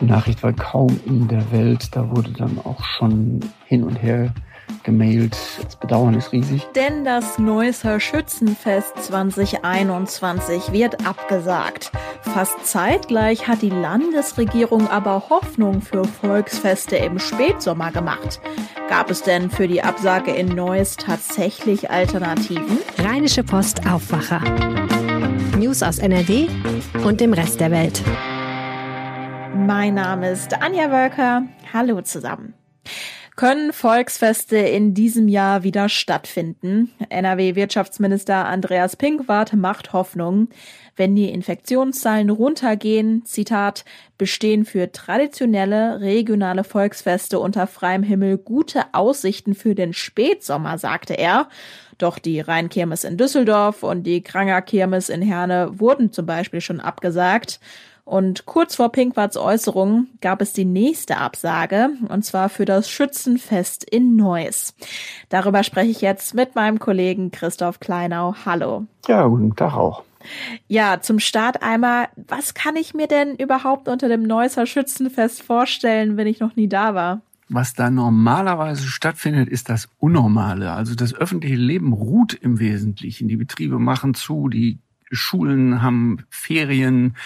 Die Nachricht war kaum in der Welt. Da wurde dann auch schon hin und her gemailt. Das Bedauern ist riesig. Denn das Neusser Schützenfest 2021 wird abgesagt. Fast zeitgleich hat die Landesregierung aber Hoffnung für Volksfeste im Spätsommer gemacht. Gab es denn für die Absage in Neuss tatsächlich Alternativen? Rheinische Post Aufwacher. News aus NRW und dem Rest der Welt. Mein Name ist Anja Wölker. Hallo zusammen. Können Volksfeste in diesem Jahr wieder stattfinden? NRW-Wirtschaftsminister Andreas Pinkwart macht Hoffnung. Wenn die Infektionszahlen runtergehen, Zitat, bestehen für traditionelle regionale Volksfeste unter freiem Himmel gute Aussichten für den Spätsommer, sagte er. Doch die Rheinkirmes in Düsseldorf und die Kranger Kirmes in Herne wurden zum Beispiel schon abgesagt. Und kurz vor Pinkwarts Äußerung gab es die nächste Absage, und zwar für das Schützenfest in Neuss. Darüber spreche ich jetzt mit meinem Kollegen Christoph Kleinau. Hallo. Ja, guten Tag auch. Ja, zum Start einmal, was kann ich mir denn überhaupt unter dem Neusser Schützenfest vorstellen, wenn ich noch nie da war? Was da normalerweise stattfindet, ist das Unnormale. Also das öffentliche Leben ruht im Wesentlichen. Die Betriebe machen zu, die Schulen haben Ferien,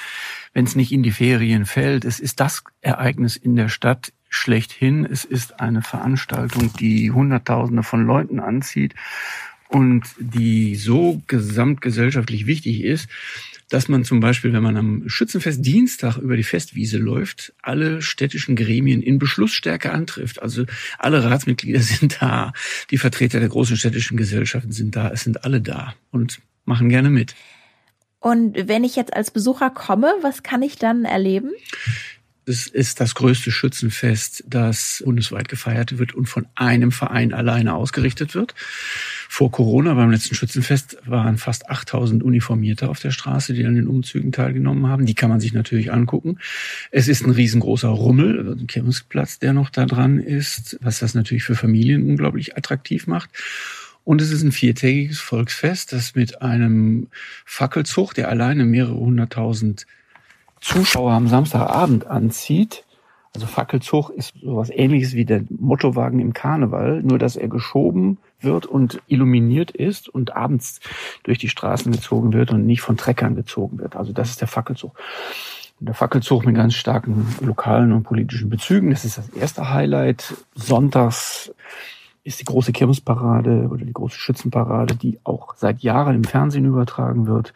wenn es nicht in die Ferien fällt. Es ist das Ereignis in der Stadt schlechthin. Es ist eine Veranstaltung, die Hunderttausende von Leuten anzieht und die so gesamtgesellschaftlich wichtig ist, dass man zum Beispiel, wenn man am Schützenfest Dienstag über die Festwiese läuft, alle städtischen Gremien in Beschlussstärke antrifft. Also alle Ratsmitglieder sind da, die Vertreter der großen städtischen Gesellschaften sind da, es sind alle da und machen gerne mit. Und wenn ich jetzt als Besucher komme, was kann ich dann erleben? Es ist das größte Schützenfest, das bundesweit gefeiert wird und von einem Verein alleine ausgerichtet wird. Vor Corona, beim letzten Schützenfest, waren fast 8000 Uniformierte auf der Straße, die an den Umzügen teilgenommen haben. Die kann man sich natürlich angucken. Es ist ein riesengroßer Rummel, ein Kirmesplatz, der noch da dran ist, was das natürlich für Familien unglaublich attraktiv macht. Und es ist ein viertägiges Volksfest, das mit einem Fackelzug, der alleine mehrere hunderttausend Zuschauer am Samstagabend anzieht. Also Fackelzug ist sowas ähnliches wie der Mottowagen im Karneval, nur dass er geschoben wird und illuminiert ist und abends durch die Straßen gezogen wird und nicht von Treckern gezogen wird. Also das ist der Fackelzug. Und der Fackelzug mit ganz starken lokalen und politischen Bezügen. Das ist das erste Highlight. Sonntags ist die große Kirmesparade oder die große Schützenparade, die auch seit Jahren im Fernsehen übertragen wird.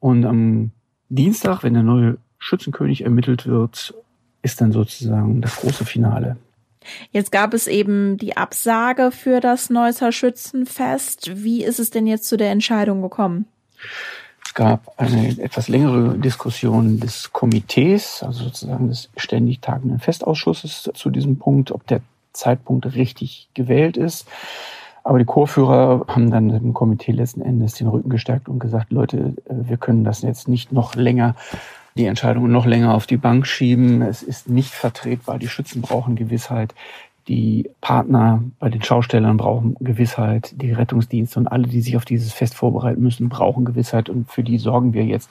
Und am Dienstag, wenn der neue Schützenkönig ermittelt wird, ist dann sozusagen das große Finale. Jetzt gab es eben die Absage für das Neusser Schützenfest. Wie ist es denn jetzt zu der Entscheidung gekommen? Es gab eine etwas längere Diskussion des Komitees, also sozusagen des ständig tagenden Festausschusses zu diesem Punkt, ob der Zeitpunkt richtig gewählt ist. Aber die Chorführer haben dann dem Komitee letzten Endes den Rücken gestärkt und gesagt, Leute, wir können das jetzt nicht noch länger, die Entscheidung noch länger auf die Bank schieben. Es ist nicht vertretbar. Die Schützen brauchen Gewissheit. Die Partner bei den Schaustellern brauchen Gewissheit. Die Rettungsdienste und alle, die sich auf dieses Fest vorbereiten müssen, brauchen Gewissheit. Und für die sorgen wir jetzt.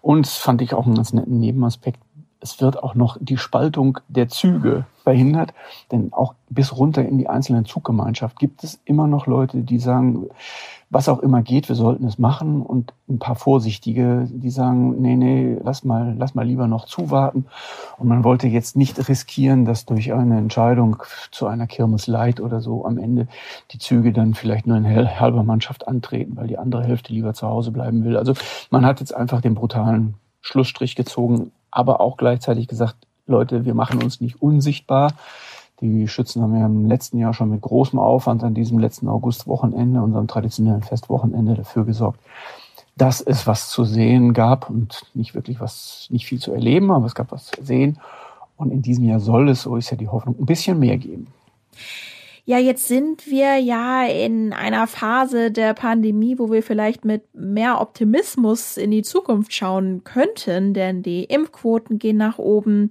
Und fand ich auch einen ganz netten Nebenaspekt es wird auch noch die Spaltung der Züge verhindert, denn auch bis runter in die einzelnen Zuggemeinschaft gibt es immer noch Leute, die sagen, was auch immer geht, wir sollten es machen und ein paar Vorsichtige, die sagen, nee, nee, lass mal, lass mal lieber noch zuwarten. Und man wollte jetzt nicht riskieren, dass durch eine Entscheidung zu einer Kirmes Light oder so am Ende die Züge dann vielleicht nur in halber Mannschaft antreten, weil die andere Hälfte lieber zu Hause bleiben will. Also man hat jetzt einfach den brutalen Schlussstrich gezogen, aber auch gleichzeitig gesagt, Leute, wir machen uns nicht unsichtbar. Die Schützen haben ja im letzten Jahr schon mit großem Aufwand an diesem letzten Augustwochenende, unserem traditionellen Festwochenende, dafür gesorgt, dass es was zu sehen gab und nicht wirklich was, nicht viel zu erleben, aber es gab was zu sehen. Und in diesem Jahr soll es, so ist ja die Hoffnung, ein bisschen mehr geben. Ja, jetzt sind wir ja in einer Phase der Pandemie, wo wir vielleicht mit mehr Optimismus in die Zukunft schauen könnten, denn die Impfquoten gehen nach oben.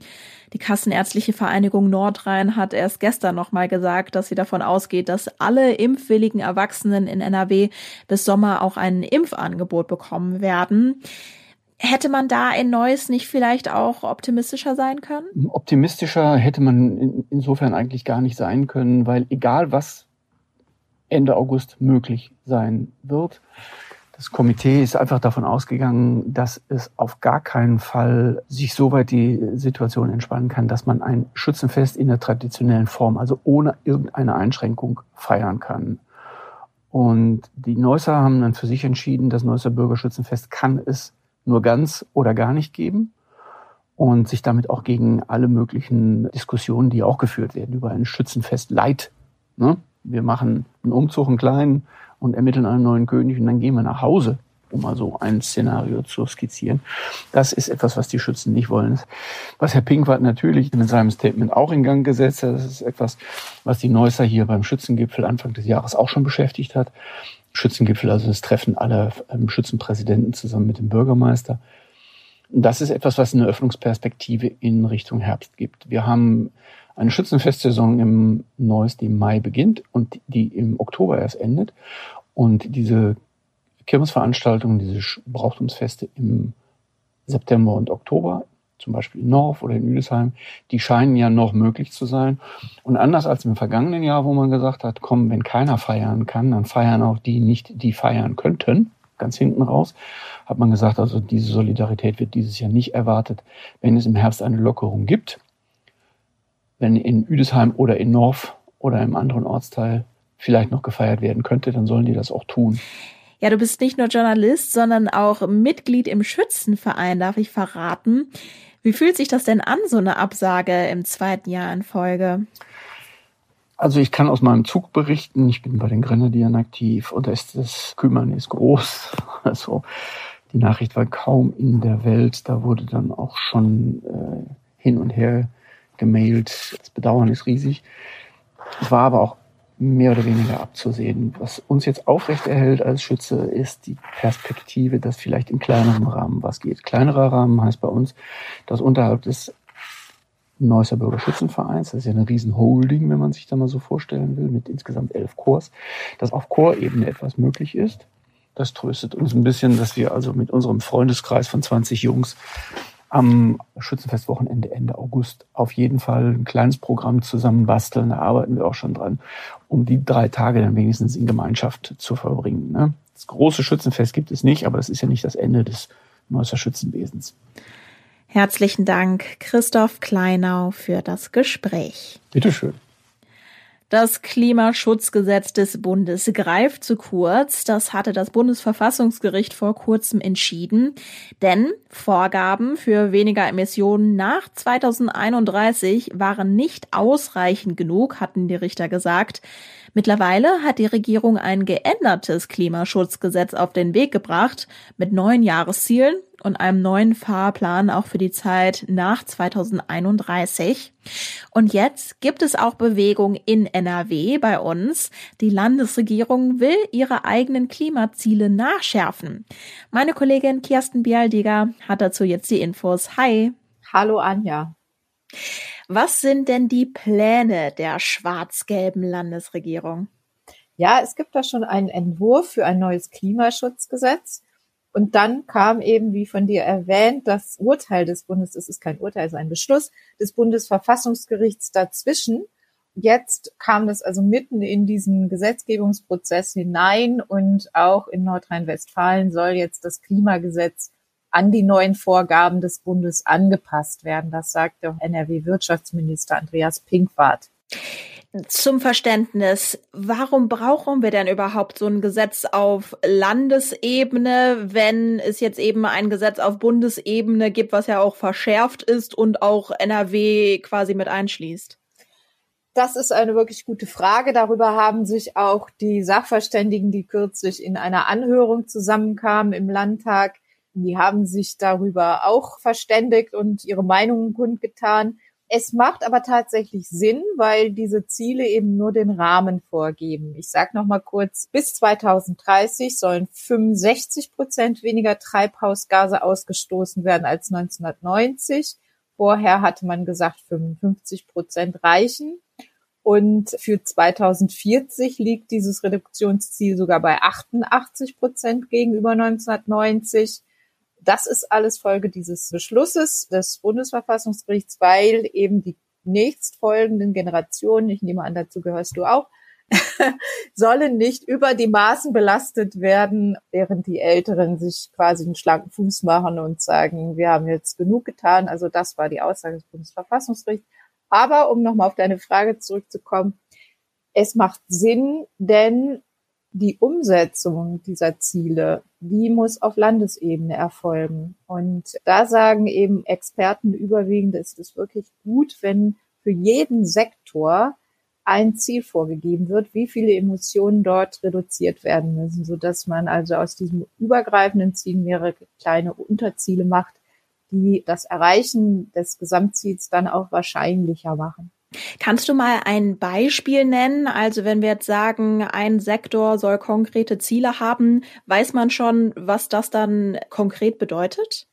Die Kassenärztliche Vereinigung Nordrhein hat erst gestern nochmal gesagt, dass sie davon ausgeht, dass alle impfwilligen Erwachsenen in NRW bis Sommer auch ein Impfangebot bekommen werden. Hätte man da in Neuss nicht vielleicht auch optimistischer sein können? Optimistischer hätte man in, insofern eigentlich gar nicht sein können, weil egal was Ende August möglich sein wird, das Komitee ist einfach davon ausgegangen, dass es auf gar keinen Fall sich so weit die Situation entspannen kann, dass man ein Schützenfest in der traditionellen Form, also ohne irgendeine Einschränkung feiern kann. Und die Neusser haben dann für sich entschieden, das Neusser Bürgerschützenfest kann es nur ganz oder gar nicht geben und sich damit auch gegen alle möglichen Diskussionen, die auch geführt werden über ein Schützenfest Leid. Ne? Wir machen einen Umzug, einen kleinen, und ermitteln einen neuen König und dann gehen wir nach Hause, um mal so ein Szenario zu skizzieren. Das ist etwas, was die Schützen nicht wollen. Was Herr Pinkwart natürlich mit seinem Statement auch in Gang gesetzt hat, das ist etwas, was die Neusser hier beim Schützengipfel Anfang des Jahres auch schon beschäftigt hat. Schützengipfel, also das Treffen aller ähm, Schützenpräsidenten zusammen mit dem Bürgermeister. Das ist etwas, was eine Öffnungsperspektive in Richtung Herbst gibt. Wir haben eine Schützenfestsaison im Neuss, die im Mai beginnt und die im Oktober erst endet. Und diese Kirmesveranstaltungen, diese Brauchtumsfeste im September und Oktober, zum Beispiel in Norf oder in Üdesheim, die scheinen ja noch möglich zu sein. Und anders als im vergangenen Jahr, wo man gesagt hat, komm, wenn keiner feiern kann, dann feiern auch die nicht, die feiern könnten, ganz hinten raus, hat man gesagt, also diese Solidarität wird dieses Jahr nicht erwartet, wenn es im Herbst eine Lockerung gibt wenn in Üdesheim oder in Norf oder im anderen Ortsteil vielleicht noch gefeiert werden könnte, dann sollen die das auch tun. Ja, du bist nicht nur Journalist, sondern auch Mitglied im Schützenverein, darf ich verraten. Wie fühlt sich das denn an, so eine Absage im zweiten Jahr in Folge? Also ich kann aus meinem Zug berichten, ich bin bei den Grenadieren aktiv und da ist das Kümmernis groß. Also die Nachricht war kaum in der Welt, da wurde dann auch schon äh, hin und her gemailt. Das Bedauern ist riesig. Es war aber auch mehr oder weniger abzusehen. Was uns jetzt aufrechterhält als Schütze, ist die Perspektive, dass vielleicht in kleinerem Rahmen was geht. Kleinerer Rahmen heißt bei uns, dass unterhalb des Neusser Bürgerschützenvereins, das ist ja eine riesen Holding, wenn man sich da mal so vorstellen will, mit insgesamt elf Chors, dass auf Chorebene etwas möglich ist. Das tröstet uns ein bisschen, dass wir also mit unserem Freundeskreis von 20 Jungs am Schützenfestwochenende Ende August auf jeden Fall ein kleines Programm zusammen basteln. Da arbeiten wir auch schon dran, um die drei Tage dann wenigstens in Gemeinschaft zu verbringen. Ne? Das große Schützenfest gibt es nicht, aber das ist ja nicht das Ende des Neusser Schützenwesens. Herzlichen Dank, Christoph Kleinau, für das Gespräch. Bitteschön. Das Klimaschutzgesetz des Bundes greift zu kurz. Das hatte das Bundesverfassungsgericht vor kurzem entschieden. Denn Vorgaben für weniger Emissionen nach 2031 waren nicht ausreichend genug, hatten die Richter gesagt. Mittlerweile hat die Regierung ein geändertes Klimaschutzgesetz auf den Weg gebracht mit neuen Jahreszielen und einem neuen Fahrplan auch für die Zeit nach 2031. Und jetzt gibt es auch Bewegung in NRW bei uns. Die Landesregierung will ihre eigenen Klimaziele nachschärfen. Meine Kollegin Kirsten Bialdiger hat dazu jetzt die Infos. Hi. Hallo Anja. Was sind denn die Pläne der schwarz-gelben Landesregierung? Ja, es gibt da schon einen Entwurf für ein neues Klimaschutzgesetz. Und dann kam eben, wie von dir erwähnt, das Urteil des Bundes, es ist kein Urteil, es ist ein Beschluss des Bundesverfassungsgerichts dazwischen. Jetzt kam das also mitten in diesen Gesetzgebungsprozess hinein und auch in Nordrhein-Westfalen soll jetzt das Klimagesetz an die neuen Vorgaben des Bundes angepasst werden. Das sagte NRW-Wirtschaftsminister Andreas Pinkwart zum Verständnis, warum brauchen wir denn überhaupt so ein Gesetz auf Landesebene, wenn es jetzt eben ein Gesetz auf Bundesebene gibt, was ja auch verschärft ist und auch NRW quasi mit einschließt? Das ist eine wirklich gute Frage. Darüber haben sich auch die Sachverständigen, die kürzlich in einer Anhörung zusammenkamen im Landtag, die haben sich darüber auch verständigt und ihre Meinungen kundgetan. Es macht aber tatsächlich Sinn, weil diese Ziele eben nur den Rahmen vorgeben. Ich sage noch mal kurz: Bis 2030 sollen 65 Prozent weniger Treibhausgase ausgestoßen werden als 1990. Vorher hatte man gesagt, 55 Prozent reichen. Und für 2040 liegt dieses Reduktionsziel sogar bei 88 Prozent gegenüber 1990. Das ist alles Folge dieses Beschlusses des Bundesverfassungsgerichts, weil eben die nächstfolgenden Generationen, ich nehme an, dazu gehörst du auch, sollen nicht über die Maßen belastet werden, während die Älteren sich quasi einen schlanken Fuß machen und sagen, wir haben jetzt genug getan. Also das war die Aussage des Bundesverfassungsgerichts. Aber um nochmal auf deine Frage zurückzukommen, es macht Sinn, denn die Umsetzung dieser Ziele, die muss auf Landesebene erfolgen. Und da sagen eben Experten überwiegend, ist es wirklich gut, wenn für jeden Sektor ein Ziel vorgegeben wird, wie viele Emotionen dort reduziert werden müssen, so dass man also aus diesem übergreifenden Ziel mehrere kleine Unterziele macht, die das Erreichen des Gesamtziels dann auch wahrscheinlicher machen. Kannst du mal ein Beispiel nennen? Also wenn wir jetzt sagen, ein Sektor soll konkrete Ziele haben, weiß man schon, was das dann konkret bedeutet?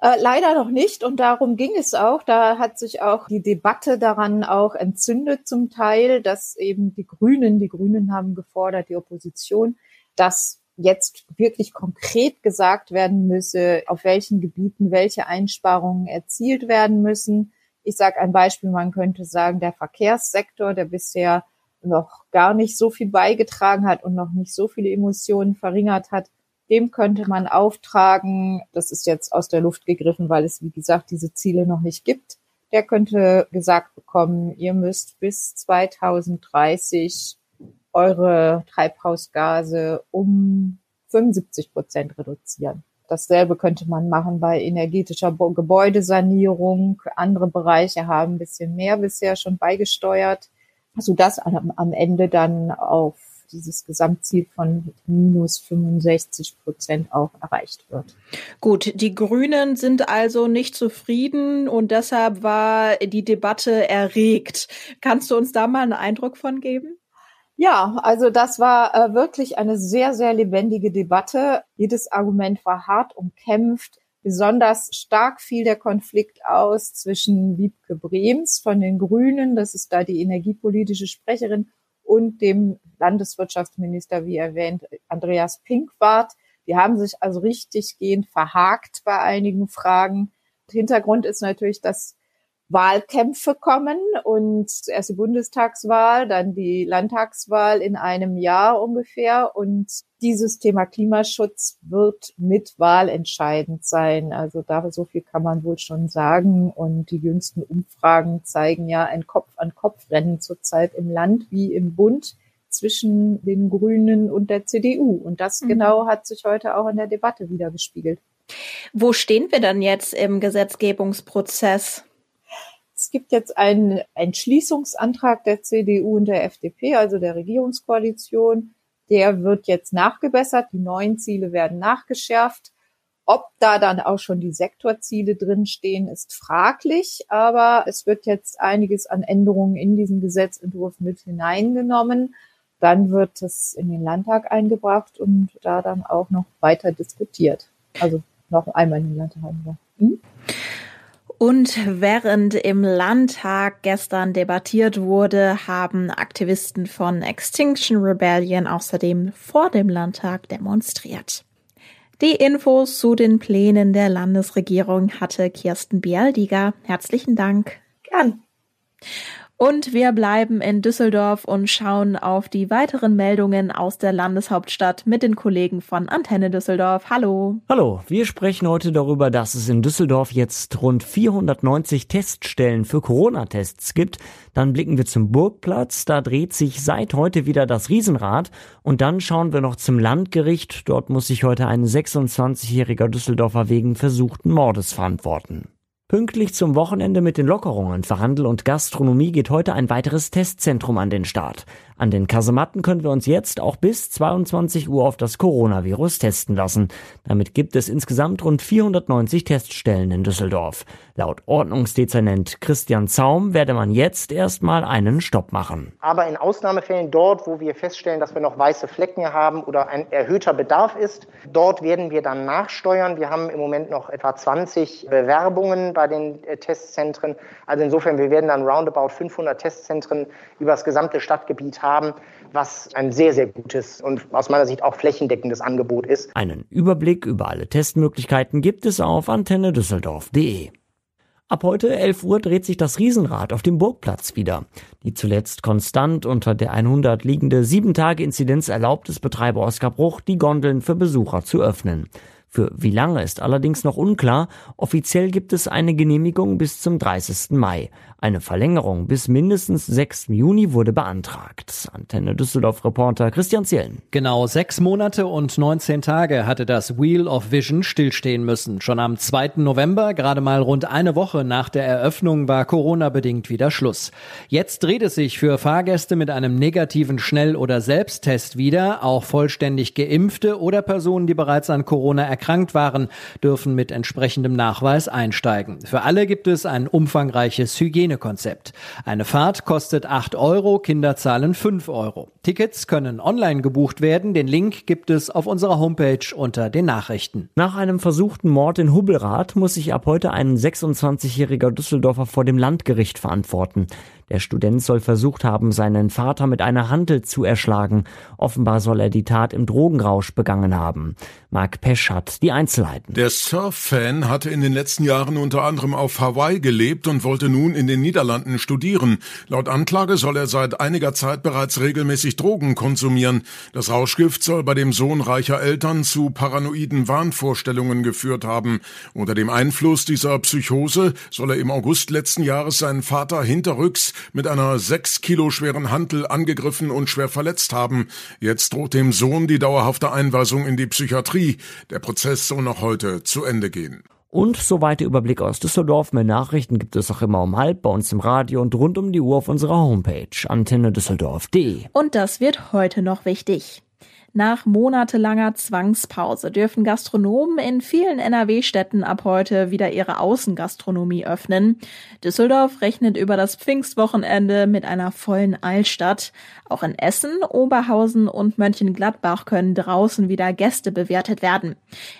Äh, leider noch nicht und darum ging es auch. Da hat sich auch die Debatte daran auch entzündet zum Teil, dass eben die Grünen, die Grünen haben gefordert, die Opposition, dass jetzt wirklich konkret gesagt werden müsse, auf welchen Gebieten welche Einsparungen erzielt werden müssen. Ich sage ein Beispiel, man könnte sagen, der Verkehrssektor, der bisher noch gar nicht so viel beigetragen hat und noch nicht so viele Emissionen verringert hat, dem könnte man auftragen, das ist jetzt aus der Luft gegriffen, weil es, wie gesagt, diese Ziele noch nicht gibt. Der könnte gesagt bekommen, ihr müsst bis 2030 eure Treibhausgase um 75 Prozent reduzieren. Dasselbe könnte man machen bei energetischer Gebäudesanierung. Andere Bereiche haben ein bisschen mehr bisher schon beigesteuert, sodass am Ende dann auf dieses Gesamtziel von minus 65 Prozent auch erreicht wird. Gut, die Grünen sind also nicht zufrieden und deshalb war die Debatte erregt. Kannst du uns da mal einen Eindruck von geben? Ja, also das war äh, wirklich eine sehr, sehr lebendige Debatte. Jedes Argument war hart umkämpft. Besonders stark fiel der Konflikt aus zwischen Wiebke Brems von den Grünen, das ist da die energiepolitische Sprecherin, und dem Landeswirtschaftsminister, wie erwähnt, Andreas Pinkwart. Die haben sich also richtig gehend verhakt bei einigen Fragen. Hintergrund ist natürlich, dass Wahlkämpfe kommen und erst die Bundestagswahl, dann die Landtagswahl in einem Jahr ungefähr. Und dieses Thema Klimaschutz wird mit Wahl entscheidend sein. Also da so viel kann man wohl schon sagen. Und die jüngsten Umfragen zeigen ja ein Kopf-an-Kopf-Rennen zurzeit im Land wie im Bund zwischen den Grünen und der CDU. Und das mhm. genau hat sich heute auch in der Debatte wieder gespiegelt. Wo stehen wir dann jetzt im Gesetzgebungsprozess? Es gibt jetzt einen Entschließungsantrag der CDU und der FDP, also der Regierungskoalition. Der wird jetzt nachgebessert. Die neuen Ziele werden nachgeschärft. Ob da dann auch schon die Sektorziele drinstehen, ist fraglich, aber es wird jetzt einiges an Änderungen in diesen Gesetzentwurf mit hineingenommen. Dann wird es in den Landtag eingebracht und da dann auch noch weiter diskutiert. Also noch einmal in den Landtag. Hm? Und während im Landtag gestern debattiert wurde, haben Aktivisten von Extinction Rebellion außerdem vor dem Landtag demonstriert. Die Infos zu den Plänen der Landesregierung hatte Kirsten Bialdiger. Herzlichen Dank. Gern. Und wir bleiben in Düsseldorf und schauen auf die weiteren Meldungen aus der Landeshauptstadt mit den Kollegen von Antenne Düsseldorf. Hallo. Hallo, wir sprechen heute darüber, dass es in Düsseldorf jetzt rund 490 Teststellen für Corona-Tests gibt. Dann blicken wir zum Burgplatz, da dreht sich seit heute wieder das Riesenrad. Und dann schauen wir noch zum Landgericht. Dort muss sich heute ein 26-jähriger Düsseldorfer wegen versuchten Mordes verantworten. Pünktlich zum Wochenende mit den Lockerungen für Handel und Gastronomie geht heute ein weiteres Testzentrum an den Start. An den Kasematten können wir uns jetzt auch bis 22 Uhr auf das Coronavirus testen lassen. Damit gibt es insgesamt rund 490 Teststellen in Düsseldorf. Laut Ordnungsdezernent Christian Zaum werde man jetzt erstmal einen Stopp machen. Aber in Ausnahmefällen dort, wo wir feststellen, dass wir noch weiße Flecken haben oder ein erhöhter Bedarf ist, dort werden wir dann nachsteuern. Wir haben im Moment noch etwa 20 Bewerbungen bei den äh, Testzentren. Also insofern, wir werden dann roundabout 500 Testzentren über das gesamte Stadtgebiet haben haben, was ein sehr, sehr gutes und aus meiner Sicht auch flächendeckendes Angebot ist. Einen Überblick über alle Testmöglichkeiten gibt es auf antennedüsseldorf.de. Ab heute 11 Uhr dreht sich das Riesenrad auf dem Burgplatz wieder. Die zuletzt konstant unter der 100 liegende 7-Tage-Inzidenz erlaubt es Betreiber Oskar Bruch, die Gondeln für Besucher zu öffnen. Für wie lange ist allerdings noch unklar. Offiziell gibt es eine Genehmigung bis zum 30. Mai. Eine Verlängerung bis mindestens 6. Juni wurde beantragt. Antenne Düsseldorf Reporter Christian Zielen. Genau sechs Monate und 19 Tage hatte das Wheel of Vision stillstehen müssen. Schon am 2. November, gerade mal rund eine Woche nach der Eröffnung, war Corona-bedingt wieder Schluss. Jetzt dreht es sich für Fahrgäste mit einem negativen Schnell- oder Selbsttest wieder. Auch vollständig geimpfte oder Personen, die bereits an Corona erkrankt waren, dürfen mit entsprechendem Nachweis einsteigen. Für alle gibt es ein umfangreiches Hygiene Hygienekonzept. Eine Fahrt kostet 8 Euro, Kinder zahlen 5 Euro. Tickets können online gebucht werden. Den Link gibt es auf unserer Homepage unter den Nachrichten. Nach einem versuchten Mord in Hubbelrath muss sich ab heute ein 26-jähriger Düsseldorfer vor dem Landgericht verantworten. Der Student soll versucht haben, seinen Vater mit einer Hantel zu erschlagen. Offenbar soll er die Tat im Drogenrausch begangen haben. Mark Pesch hat die Einzelheiten. Der Surf-Fan hatte in den letzten Jahren unter anderem auf Hawaii gelebt und wollte nun in den Niederlanden studieren. Laut Anklage soll er seit einiger Zeit bereits regelmäßig Drogen konsumieren. Das Rauschgift soll bei dem Sohn reicher Eltern zu paranoiden Wahnvorstellungen geführt haben. Unter dem Einfluss dieser Psychose soll er im August letzten Jahres seinen Vater hinterrücks mit einer sechs Kilo schweren Hantel angegriffen und schwer verletzt haben. Jetzt droht dem Sohn die dauerhafte Einweisung in die Psychiatrie. Der Prozess soll noch heute zu Ende gehen. Und soweit der Überblick aus Düsseldorf. Mehr Nachrichten gibt es auch immer um halb bei uns im Radio und rund um die Uhr auf unserer Homepage antennedüsseldorf.de. Und das wird heute noch wichtig. Nach monatelanger Zwangspause dürfen Gastronomen in vielen NRW-Städten ab heute wieder ihre Außengastronomie öffnen. Düsseldorf rechnet über das Pfingstwochenende mit einer vollen Altstadt. Auch in Essen, Oberhausen und Mönchengladbach können draußen wieder Gäste bewertet werden.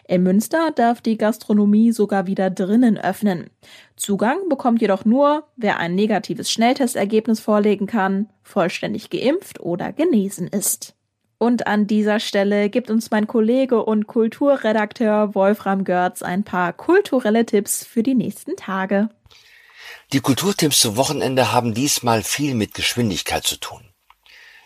In Münster darf die Gastronomie sogar wieder drinnen öffnen. Zugang bekommt jedoch nur, wer ein negatives Schnelltestergebnis vorlegen kann, vollständig geimpft oder genesen ist. Und an dieser Stelle gibt uns mein Kollege und Kulturredakteur Wolfram Görz ein paar kulturelle Tipps für die nächsten Tage. Die Kulturtipps zum Wochenende haben diesmal viel mit Geschwindigkeit zu tun.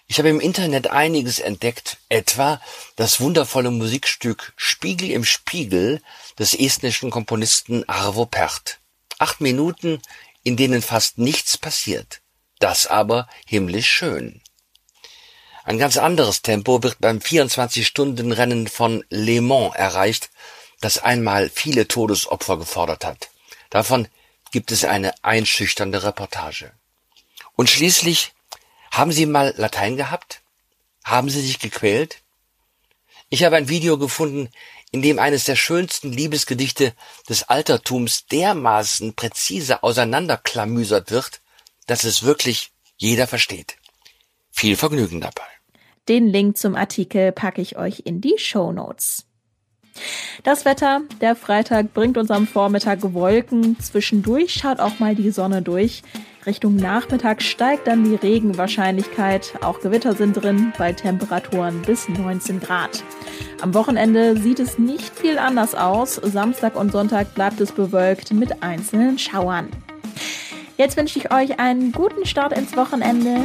Ich habe im Internet einiges entdeckt, etwa das wundervolle Musikstück Spiegel im Spiegel des estnischen Komponisten Arvo Pärt. Acht Minuten, in denen fast nichts passiert. Das aber himmlisch schön. Ein ganz anderes Tempo wird beim 24-Stunden-Rennen von Le Mans erreicht, das einmal viele Todesopfer gefordert hat. Davon gibt es eine einschüchternde Reportage. Und schließlich, haben Sie mal Latein gehabt? Haben Sie sich gequält? Ich habe ein Video gefunden, in dem eines der schönsten Liebesgedichte des Altertums dermaßen präzise auseinanderklamüsert wird, dass es wirklich jeder versteht. Viel Vergnügen dabei. Den Link zum Artikel packe ich euch in die Show Notes. Das Wetter, der Freitag bringt uns am Vormittag Wolken. Zwischendurch schaut auch mal die Sonne durch. Richtung Nachmittag steigt dann die Regenwahrscheinlichkeit. Auch Gewitter sind drin bei Temperaturen bis 19 Grad. Am Wochenende sieht es nicht viel anders aus. Samstag und Sonntag bleibt es bewölkt mit einzelnen Schauern. Jetzt wünsche ich euch einen guten Start ins Wochenende.